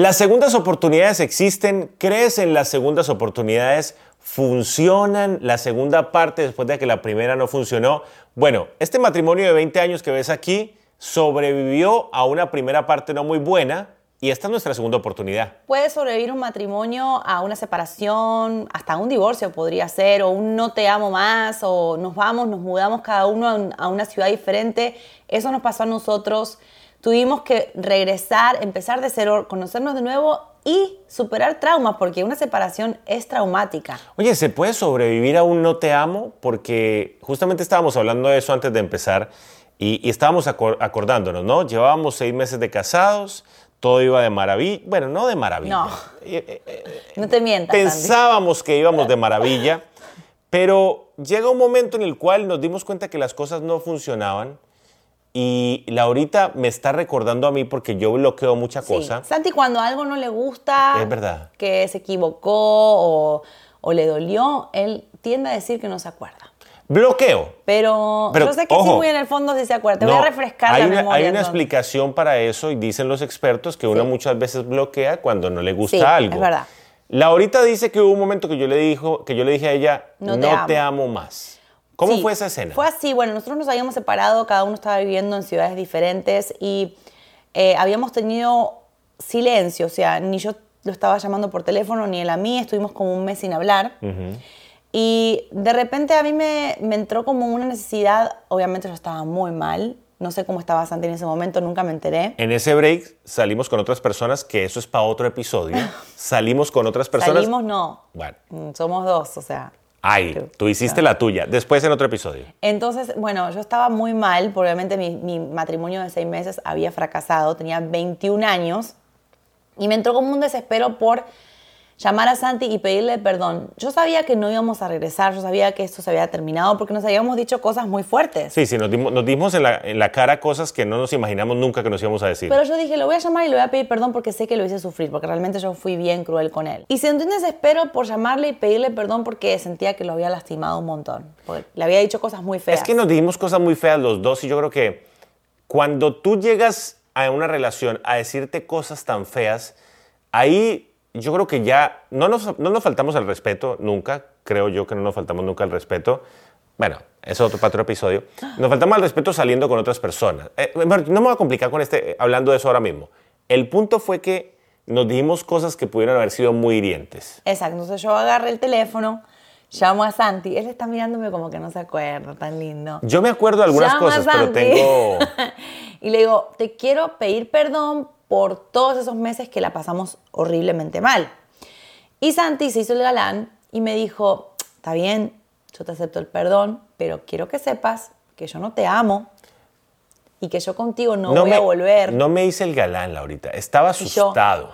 Las segundas oportunidades existen, crees en las segundas oportunidades, funcionan la segunda parte después de que la primera no funcionó. Bueno, este matrimonio de 20 años que ves aquí sobrevivió a una primera parte no muy buena y esta es nuestra segunda oportunidad. Puede sobrevivir un matrimonio a una separación, hasta un divorcio podría ser, o un no te amo más, o nos vamos, nos mudamos cada uno a una ciudad diferente. Eso nos pasó a nosotros. Tuvimos que regresar, empezar de cero, conocernos de nuevo y superar traumas, porque una separación es traumática. Oye, ¿se puede sobrevivir a un no te amo? Porque justamente estábamos hablando de eso antes de empezar y, estábamos acordándonos, ¿no? Llevábamos seis meses de casados, todo iba de maravilla. Bueno, no de maravilla. No. Eh, eh, eh, no te mientas. Pensábamos que íbamos de maravilla, pero llega un momento en el cual nos dimos cuenta que las cosas no funcionaban y Laurita me está recordando a mí porque yo bloqueo mucha cosa. Santi, cuando algo no le gusta, es verdad. que se equivocó o, o, le dolió, él tiende a decir que no se acuerda. Bloqueo. Pero, yo sé que sí, muy en el fondo sí se acuerda. Te voy a refrescar hay la una, memoria. Hay una explicación para eso y dicen los expertos que uno muchas veces bloquea cuando no le gusta algo. es verdad. Laurita dice que hubo un momento que yo le, dijo, que yo le dije a ella, no, te amo más. ¿Cómo fue esa escena? Fue así, bueno, nosotros nos habíamos separado, cada uno estaba viviendo en ciudades diferentes y eh, habíamos tenido silencio, o sea, ni yo lo estaba llamando por teléfono, ni él a mí, estuvimos como un mes sin hablar. Y de repente a mí me, me, entró como una necesidad, obviamente yo estaba muy mal, no sé cómo estaba Santi en ese momento, nunca me enteré. En ese break salimos con otras personas, que eso es para otro episodio. salimos con otras personas. Salimos no. Bueno. Mm, somos dos, o sea. Ay, tú hiciste la tuya. Después en otro episodio. Entonces, bueno, yo estaba muy mal, obviamente mi, mi, matrimonio de seis meses había fracasado, tenía 21 años y me entró como un desespero por llamar a Santi y pedirle perdón. Yo sabía que no íbamos a regresar, yo sabía que esto se había terminado porque nos habíamos dicho cosas muy fuertes. Sí, sí, nos dimos, nos dimos en, la, en, la, cara cosas que no nos imaginamos nunca que nos íbamos a decir. Pero yo dije, lo voy a llamar y le voy a pedir perdón porque sé que lo hice sufrir, porque realmente yo fui bien cruel con él. Y sentí un desespero por llamarle y pedirle perdón porque sentía que lo había lastimado un montón. Porque le había dicho cosas muy feas. Es que nos dijimos cosas muy feas los dos y yo creo que cuando tú llegas a una relación a decirte cosas tan feas, ahí yo creo que ya no nos, no nos faltamos al respeto nunca, creo yo que no nos faltamos nunca al respeto. Bueno, eso es otro, otro episodio. Nos faltamos al respeto saliendo con otras personas. Eh, no me voy a complicar con este, hablando de eso ahora mismo. El punto fue que nos dijimos cosas que pudieron haber sido muy hirientes. Exacto. Entonces yo agarré el teléfono, llamo a Santi. Él está mirándome como que no se acuerda, tan lindo. Yo me acuerdo de algunas cosas, pero tengo... y le digo, te quiero pedir perdón por todos esos meses que la pasamos horriblemente mal. Y Santi se hizo el galán y me dijo, está bien, yo te acepto el perdón, pero quiero que sepas que yo no te amo y que yo contigo no, voy a volver. No me hice el galán, Laurita. Estaba asustado,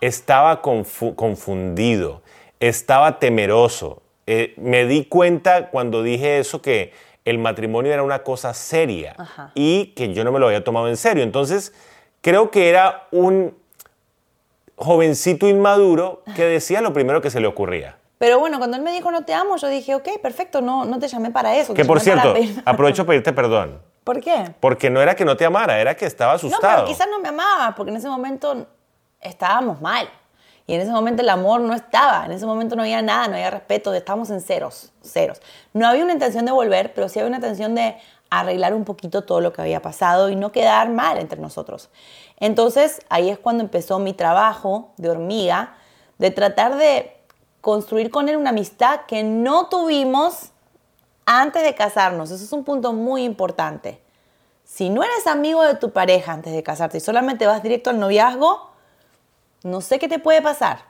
estaba confundido, estaba temeroso. Eh, me di cuenta cuando dije eso que el matrimonio era una cosa seria y que yo no me lo había tomado en serio. Entonces, creo que era un jovencito inmaduro que decía lo primero que se le ocurría. Pero bueno, cuando él me dijo no te amo, yo dije, ok, perfecto, no, no te llamé para eso. Que por cierto, aprovecho para pedirte perdón. ¿Por qué? Porque no era que no te amara, era que estaba asustado. No, pero quizás no me amaba, porque en ese momento estábamos mal. Y en ese momento el amor no estaba, en ese momento no había nada, no había respeto, estábamos en ceros, ceros. No había una intención de volver, pero sí había una intención de arreglar un poquito todo lo que había pasado y no quedar mal entre nosotros. Entonces ahí es cuando empezó mi trabajo de hormiga, de tratar de construir con él una amistad que no tuvimos antes de casarnos. Eso es un punto muy importante. Si no eres amigo de tu pareja antes de casarte y solamente vas directo al noviazgo, no sé qué te puede pasar.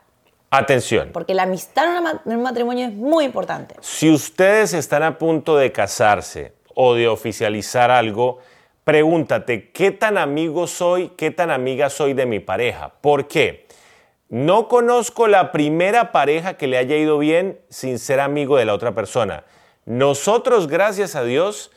Atención. Porque la amistad en un matrimonio es muy importante. Si ustedes están a punto de casarse o de oficializar algo, pregúntate, ¿qué tan amigo soy, qué tan amiga soy de mi pareja? ¿Por qué? No conozco la primera pareja que le haya ido bien sin ser amigo de la otra persona. Nosotros, gracias a Dios,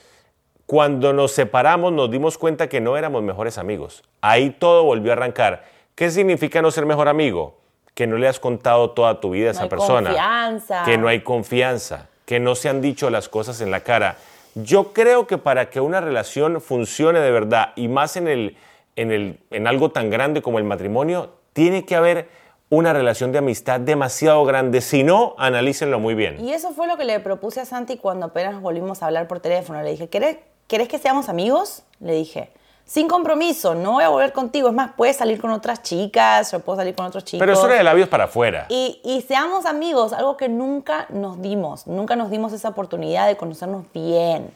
cuando nos separamos nos dimos cuenta que no éramos mejores amigos. Ahí todo volvió a arrancar. ¿Qué significa no ser mejor amigo? Que no le has contado toda tu vida a esa persona. Confianza. Que no hay confianza. Que no se han dicho las cosas en la cara yo creo que para que una relación funcione de verdad y más en, el, en, el, en algo tan grande como el matrimonio, Tiene que haber una relación de amistad demasiado grande. Si no, analícenlo muy bien. Y eso fue lo que le propuse a Santi cuando apenas volvimos a hablar por teléfono. Le dije, ¿querés, ¿querés que seamos amigos? Le dije, sin compromiso, no voy a volver contigo. Es más, puedes salir con otras chicas, yo puedo salir con otros chicos. Pero eso era de labios para afuera. Y, y seamos amigos, algo que nunca nos dimos. Nunca nos dimos esa oportunidad de conocernos bien.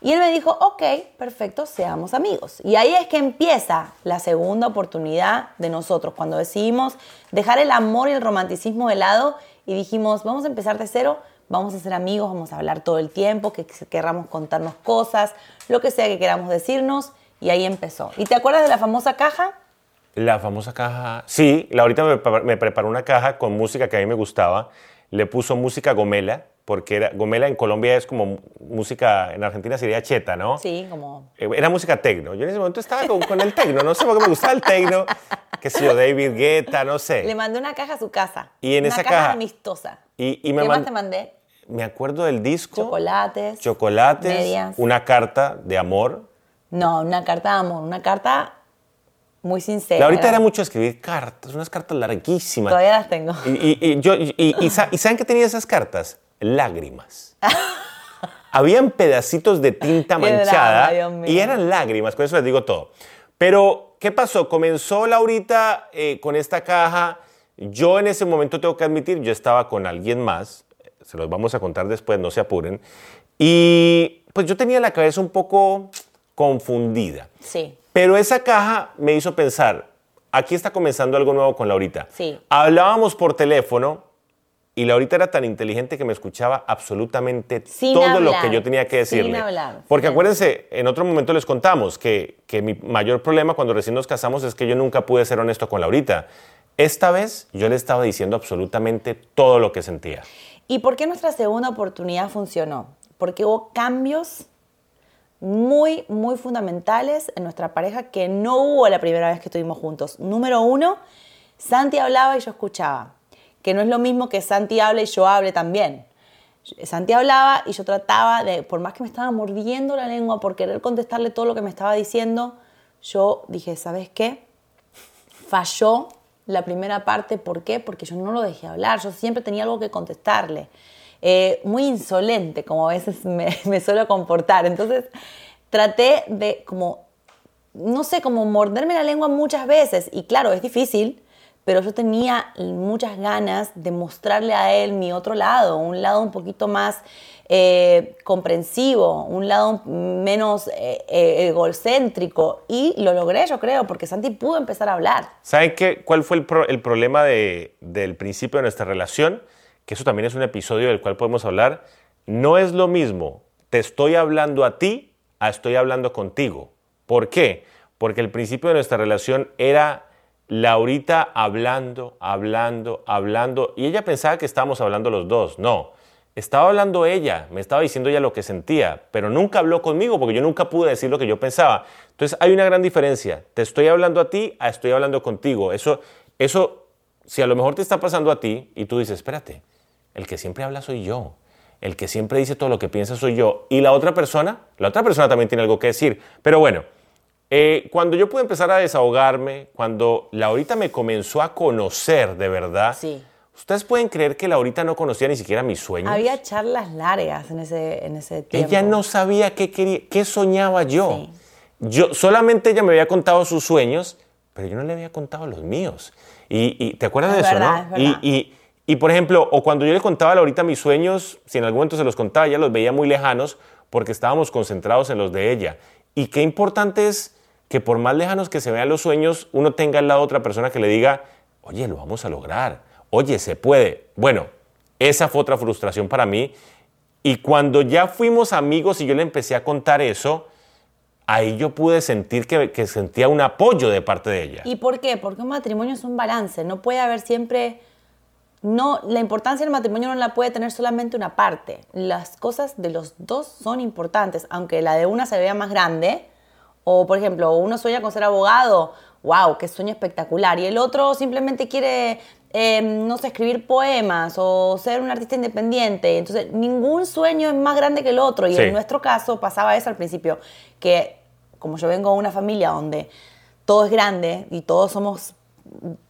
Y él me dijo, ok, perfecto, seamos amigos. Y ahí es que empieza la segunda oportunidad de nosotros, cuando decidimos dejar el amor y el romanticismo de lado y dijimos, vamos a empezar de cero, vamos a ser amigos, vamos a hablar todo el tiempo, que queramos contarnos cosas, lo que sea que queramos decirnos. Y ahí empezó. ¿Y te acuerdas de la famosa caja? La famosa caja. Sí, ahorita me, me preparó una caja con música que a mí me gustaba. Le puso música gomela porque era, Gomela en Colombia es como música, en Argentina sería cheta, ¿no? Sí, como... Eh, era música tecno. Yo en ese momento estaba con, el tecno, no sé por qué me gustaba el tecno, qué sé yo, David Guetta, no sé. Le mandé una caja a su casa. Y en una esa caja... caja amistosa. Y, y me ¿Qué más te mandé? Me acuerdo del disco. Chocolates. Chocolates. Medias. Una carta de amor. No, una carta de amor, una carta muy sincera. La ahorita era mucho escribir cartas, unas cartas larguísimas. Todavía las tengo. Y, y yo, y, ¿saben qué tenía esas cartas? Lágrimas. Habían pedacitos de tinta manchada y eran lágrimas, con eso les digo todo. Pero, ¿qué pasó? Comenzó Laurita eh, con esta caja. Yo en ese momento tengo que admitir, yo estaba con alguien más, se los vamos a contar después, no se apuren. Y pues yo tenía la cabeza un poco confundida. Sí. Pero esa caja me hizo pensar, aquí está comenzando algo nuevo con Laurita. Sí. Hablábamos por teléfono y Laurita era tan inteligente que me escuchaba absolutamente todo lo que yo tenía que decirle. Sin hablar. Porque acuérdense, en otro momento les contamos que, que mi mayor problema cuando recién nos casamos es que yo nunca pude ser honesto con Laurita. Esta vez yo le estaba diciendo absolutamente todo lo que sentía. ¿Y por qué nuestra segunda oportunidad funcionó? Porque hubo cambios muy, muy fundamentales en nuestra pareja que no hubo la primera vez que estuvimos juntos. Número uno, Santi hablaba y yo escuchaba, que no es lo mismo que Santi hable y yo hable también. Santi hablaba y yo trataba de, por más que me estaba mordiendo la lengua por querer contestarle todo lo que me estaba diciendo, yo dije, ¿sabes qué? Falló la primera parte, ¿por qué? Porque yo no lo dejé hablar, yo siempre tenía algo que contestarle. Eh, muy insolente, como a veces me, me, suelo comportar. Entonces traté de como, no sé, como morderme la lengua muchas veces. Y claro, es difícil, pero yo tenía muchas ganas de mostrarle a él mi otro lado, un lado un poquito más eh, comprensivo, un lado menos eh, egocéntrico. Y lo logré, yo creo, porque Santi pudo empezar a hablar. ¿Saben qué, cuál fue el, el problema de, del principio de nuestra relación? Que eso también es un episodio del cual podemos hablar, no es lo mismo, te estoy hablando a ti, a estoy hablando contigo. ¿Por qué? Porque el principio de nuestra relación era Laurita hablando, hablando, hablando, y ella pensaba que estábamos hablando los dos. No, estaba hablando ella, me estaba diciendo ella lo que sentía, pero nunca habló conmigo porque yo nunca pude decir lo que yo pensaba. Entonces hay una gran diferencia. Te estoy hablando a ti, a estoy hablando contigo. Eso, eso, si a lo mejor te está pasando a ti y tú dices, espérate, el que siempre habla soy yo. El que siempre dice todo lo que piensa soy yo. Y la otra persona, la otra persona también tiene algo que decir. Pero bueno, eh, cuando yo pude empezar a desahogarme, cuando Laurita me comenzó a conocer de verdad, sí. ¿ustedes pueden creer que Laurita no conocía ni siquiera mis sueños? Había charlas largas en ese, en ese tiempo. Ella no sabía qué, quería, qué soñaba yo. yo. Solamente ella me había contado sus sueños, pero yo no le había contado los míos. Y, te acuerdas de eso, ¿no? y y por ejemplo, o cuando yo le contaba a Laurita mis sueños, si en algún momento se los contaba, ella los veía muy lejanos porque estábamos concentrados en los de ella. Y qué importante es que por más lejanos que se vean los sueños, uno tenga al lado otra persona que le diga, oye, lo vamos a lograr, oye, se puede. Bueno, esa fue otra frustración para mí. Y cuando ya fuimos amigos y yo le empecé a contar eso, ahí yo pude sentir que, que sentía un apoyo de parte de ella. ¿Y por qué? Porque un matrimonio es un balance, no puede haber siempre no, la importancia del matrimonio no la puede tener solamente una parte. Las cosas de los dos son importantes, aunque la de una se vea más grande. O, por ejemplo, uno sueña con ser abogado, wow, qué sueño espectacular. Y el otro simplemente quiere, em, no sé, escribir poemas o ser un artista independiente. Entonces, ningún sueño es más grande que el otro. Y en nuestro caso pasaba eso al principio, que como yo vengo de una familia donde todo es grande y todos somos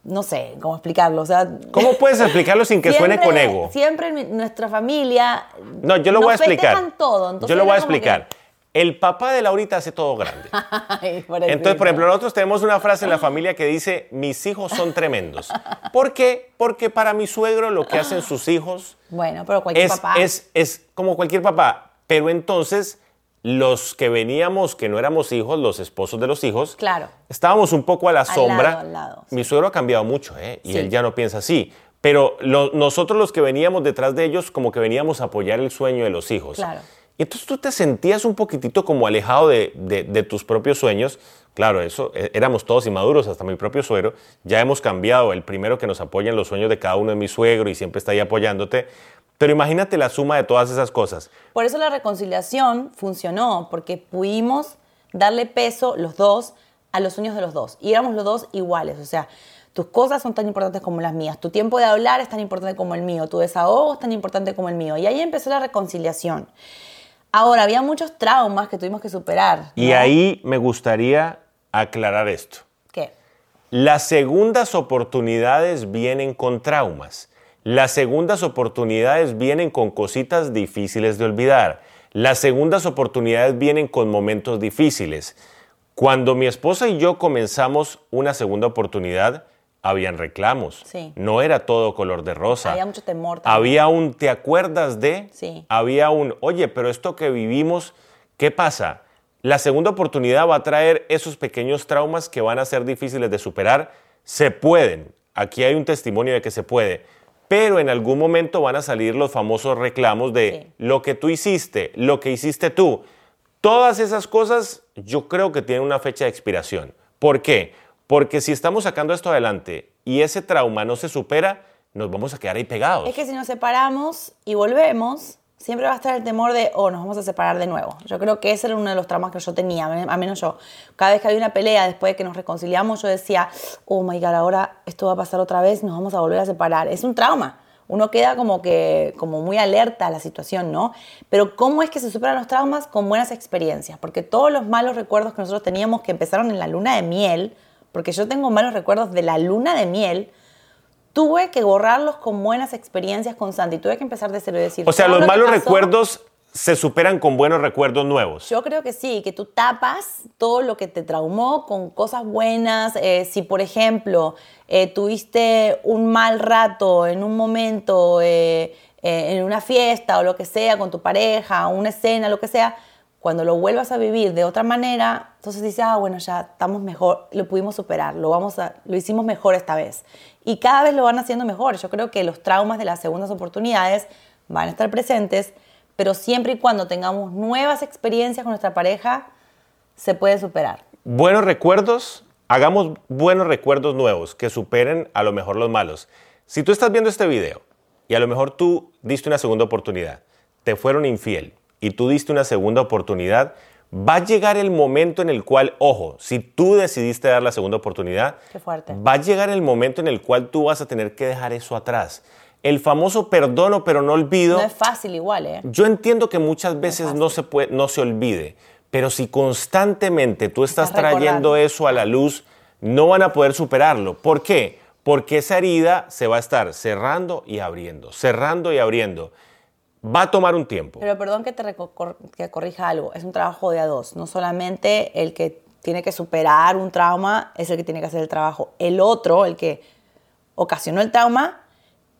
no sé cómo explicarlo. O sea, ¿Cómo puedes explicarlo sin que suene con ego? Siempre en nuestra familia. No, yo lo nos voy a explicar. todo. yo lo voy a que- explicar. El papá de Laurita hace todo grande. Ay, Entonces, por ejemplo, nosotros tenemos una frase en la familia que dice, mis hijos son tremendos. ¿Por qué? Porque para mi suegro lo que hacen sus hijos Bueno, pero cualquier es, papá. es, es como cualquier papá. Pero entonces, los que veníamos, que no éramos hijos, los esposos de los hijos, Claro. estábamos un poco a la Al sombra. lado, al lado, sí. Mi suegro ha cambiado mucho, ¿eh? Y Sí. él ya no piensa así. Pero lo- nosotros los que veníamos detrás de ellos, como que veníamos a apoyar el sueño de los hijos. Claro. Y entonces tú te sentías un poquitito como alejado de, de- tus propios sueños. Claro, eso, eh, éramos todos inmaduros, hasta mi propio suegro. Ya hemos cambiado. El primero que nos apoya en los sueños de cada uno es mi suegro y siempre está ahí apoyándote. Pero imagínate la suma de todas esas cosas. Por eso la reconciliación funcionó, porque pudimos darle peso los dos a los sueños de los dos. Y éramos los dos iguales, o sea, tus cosas son tan importantes como las mías, tu tiempo de hablar es tan importante como el mío, tu desahogo es tan importante como el mío. Y ahí empezó la reconciliación. Ahora, había muchos traumas que tuvimos que superar. Y ¿no? ahí me gustaría aclarar esto. ¿Qué? Las segundas oportunidades vienen con traumas. Las segundas oportunidades vienen con cositas difíciles de olvidar. Las segundas oportunidades vienen con momentos difíciles. Cuando mi esposa y yo comenzamos una segunda oportunidad, habían reclamos. Sí. No era todo color de rosa. Había mucho temor también. Había un, ¿te acuerdas de? Sí. Había un, oye, pero esto que vivimos, ¿qué pasa? La segunda oportunidad va a traer esos pequeños traumas que van a ser difíciles de superar. Se pueden. Aquí hay un testimonio de que se puede. Pero en algún momento van a salir los famosos reclamos de Sí. lo que tú hiciste, lo que hiciste tú. Todas esas cosas yo creo que tienen una fecha de expiración. ¿Por qué? Porque si estamos sacando esto adelante y ese trauma no se supera, nos vamos a quedar ahí pegados. Es que si nos separamos y volvemos, siempre va a estar el temor de, oh, nos vamos a separar de nuevo. Yo creo que ese era uno de los traumas que yo tenía, a menos yo. Cada vez que había una pelea, después de que nos reconciliamos, yo decía, oh my God, ahora esto va a pasar otra vez, nos vamos a volver a separar. Es un trauma. Uno queda como que como muy alerta a la situación, ¿no? Pero ¿cómo es que se superan los traumas? Con buenas experiencias. Porque todos los malos recuerdos que nosotros teníamos que empezaron en la luna de miel, porque yo tengo malos recuerdos de la luna de miel, tuve que borrarlos con buenas experiencias con Santi. Tuve que empezar de cero y decir. O sea, los lo malos pasó, recuerdos se superan con buenos recuerdos nuevos. Yo creo que sí, que tú tapas todo lo que te traumó con cosas buenas. Eh, si, por ejemplo, eh, tuviste un mal rato en un momento, eh, en una fiesta o lo que sea, con tu pareja, una escena, lo que sea, cuando lo vuelvas a vivir de otra manera, entonces dices, ah, bueno, ya estamos mejor, lo pudimos superar, lo, vamos a, lo hicimos mejor esta vez. Y cada vez lo van haciendo mejor. Yo creo que los traumas de las segundas oportunidades van a estar presentes, pero siempre y cuando tengamos nuevas experiencias con nuestra pareja, se puede superar. Buenos recuerdos, hagamos buenos recuerdos nuevos que superen a lo mejor los malos. Si tú estás viendo este video y a lo mejor tú diste una segunda oportunidad, te fueron infiel y tú diste una segunda oportunidad, va a llegar el momento en el cual, ojo, si tú decidiste dar la segunda oportunidad, Qué fuerte. va a llegar el momento en el cual tú vas a tener que dejar eso atrás. El famoso perdono pero no olvido. No es fácil igual, ¿eh? Yo entiendo que muchas veces no se, puede, no se olvide, pero si constantemente tú estás Estás trayendo eso a la luz, no van a poder superarlo. ¿Por qué? Porque esa herida se va a estar cerrando y abriendo, cerrando y abriendo. Va a tomar un tiempo. Pero perdón que te que corrija algo, es un trabajo de a dos, no solamente el que tiene que superar un trauma es el que tiene que hacer el trabajo, el otro, el que ocasionó el trauma,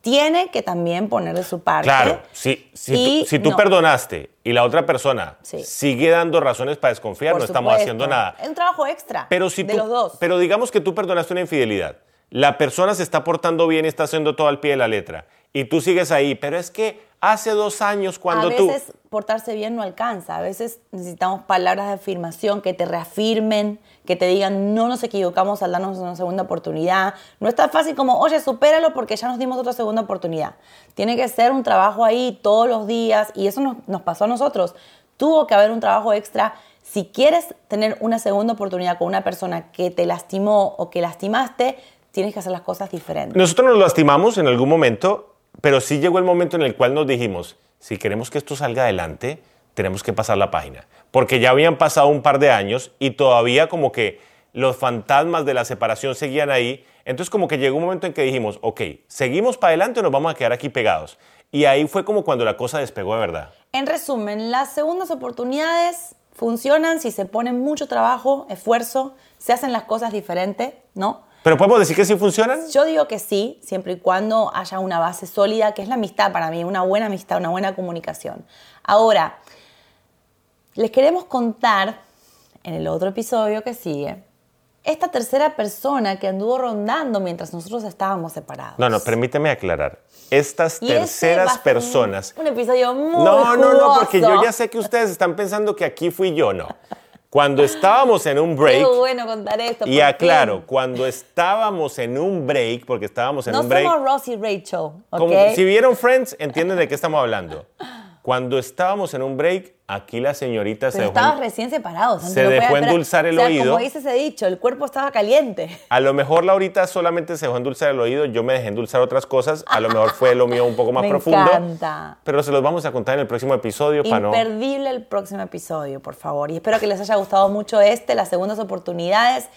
tiene que también poner de su parte. Claro, si, tú, si tú no. perdonaste y la otra persona Sí. sigue dando razones para desconfiar, Por no estamos haciendo nada. Es un trabajo extra Pero si de tú, los dos. Pero digamos que tú perdonaste una infidelidad. La persona se está portando bien y está haciendo todo al pie de la letra. Y tú sigues ahí. Pero es que hace dos años cuando a tú... veces portarse bien no alcanza. A veces necesitamos palabras de afirmación que te reafirmen, que te digan no nos equivocamos al darnos una segunda oportunidad. No es tan fácil como, oye, supéralo porque ya nos dimos otra segunda oportunidad. Tiene que ser un trabajo ahí todos los días y eso nos, nos pasó a nosotros. Tuvo que haber un trabajo extra. Si quieres tener una segunda oportunidad con una persona que te lastimó o que lastimaste, tienes que hacer las cosas diferentes. Nosotros nos lastimamos en algún momento, pero sí llegó el momento en el cual nos dijimos, si queremos que esto salga adelante, tenemos que pasar la página. Porque ya habían pasado un par de años y todavía como que los fantasmas de la separación seguían ahí. Entonces como que llegó un momento en que dijimos, ok, ¿seguimos para adelante o nos vamos a quedar aquí pegados? Y ahí fue como cuando la cosa despegó de verdad. En resumen, las segundas oportunidades funcionan si se pone mucho trabajo, esfuerzo, se hacen las cosas diferentes, ¿no? Pero podemos decir que sí funcionan. Yo digo que sí, siempre y cuando haya una base sólida, que es la amistad para mí, una buena amistad, una buena comunicación. Ahora, les queremos contar en el otro episodio que sigue esta tercera persona que anduvo rondando mientras nosotros estábamos separados. No, no, permíteme aclarar. Estas terceras personas. Un, episodio muy No, no, no, porque yo ya sé que ustedes están pensando que aquí fui yo, no. Cuando estábamos en un break. Qué bueno contar esto. Y aclaro, cuando estábamos en un break, porque estábamos en un break. No somos Ross y Rachel, ¿ok? si vieron Friends, entienden de qué estamos hablando. Cuando estábamos en un break, aquí la señorita se dejó. recién separados. Se dejó endulzar el oído. Como dice ese dicho, el cuerpo estaba caliente. A lo mejor Laurita solamente se dejó endulzar el oído, yo me dejé endulzar otras cosas. A lo mejor fue lo mío un poco más me profundo. Encanta. Pero se los vamos a contar en el próximo episodio. Imperdible el próximo episodio, por favor. Y espero que les haya gustado mucho este, las segundas oportunidades,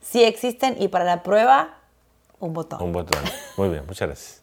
si existen. Y para la prueba, un botón. Un botón. Muy bien, muchas gracias.